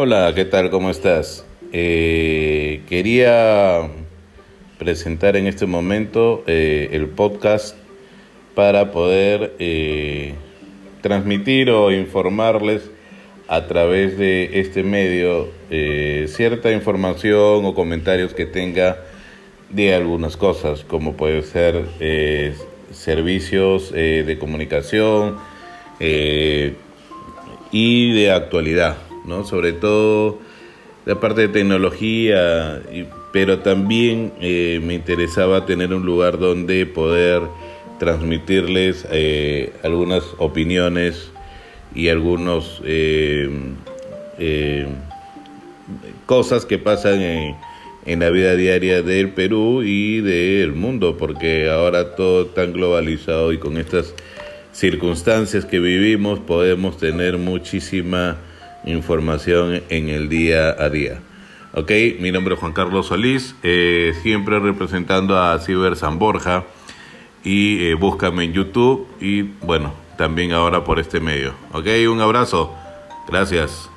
Hola, ¿qué tal? ¿Cómo estás? Eh, quería presentar en este momento eh, el podcast para poder eh, transmitir o informarles a través de este medio cierta información o comentarios que tenga de algunas cosas, como puede ser servicios de comunicación y de actualidad. ¿No? Sobre todo la parte de tecnología, pero también eh, me interesaba tener un lugar donde poder transmitirles eh, algunas opiniones y algunos eh, cosas que pasan en, en, la vida diaria del Perú y del mundo, porque ahora todo tan globalizado y con estas circunstancias que vivimos podemos tener muchísima información en el día a día. Ok, mi nombre es Juan Carlos Solís, eh, siempre representando a Ciber San Borja y eh, búscame en YouTube y bueno, también ahora por este medio. Ok, un abrazo, gracias.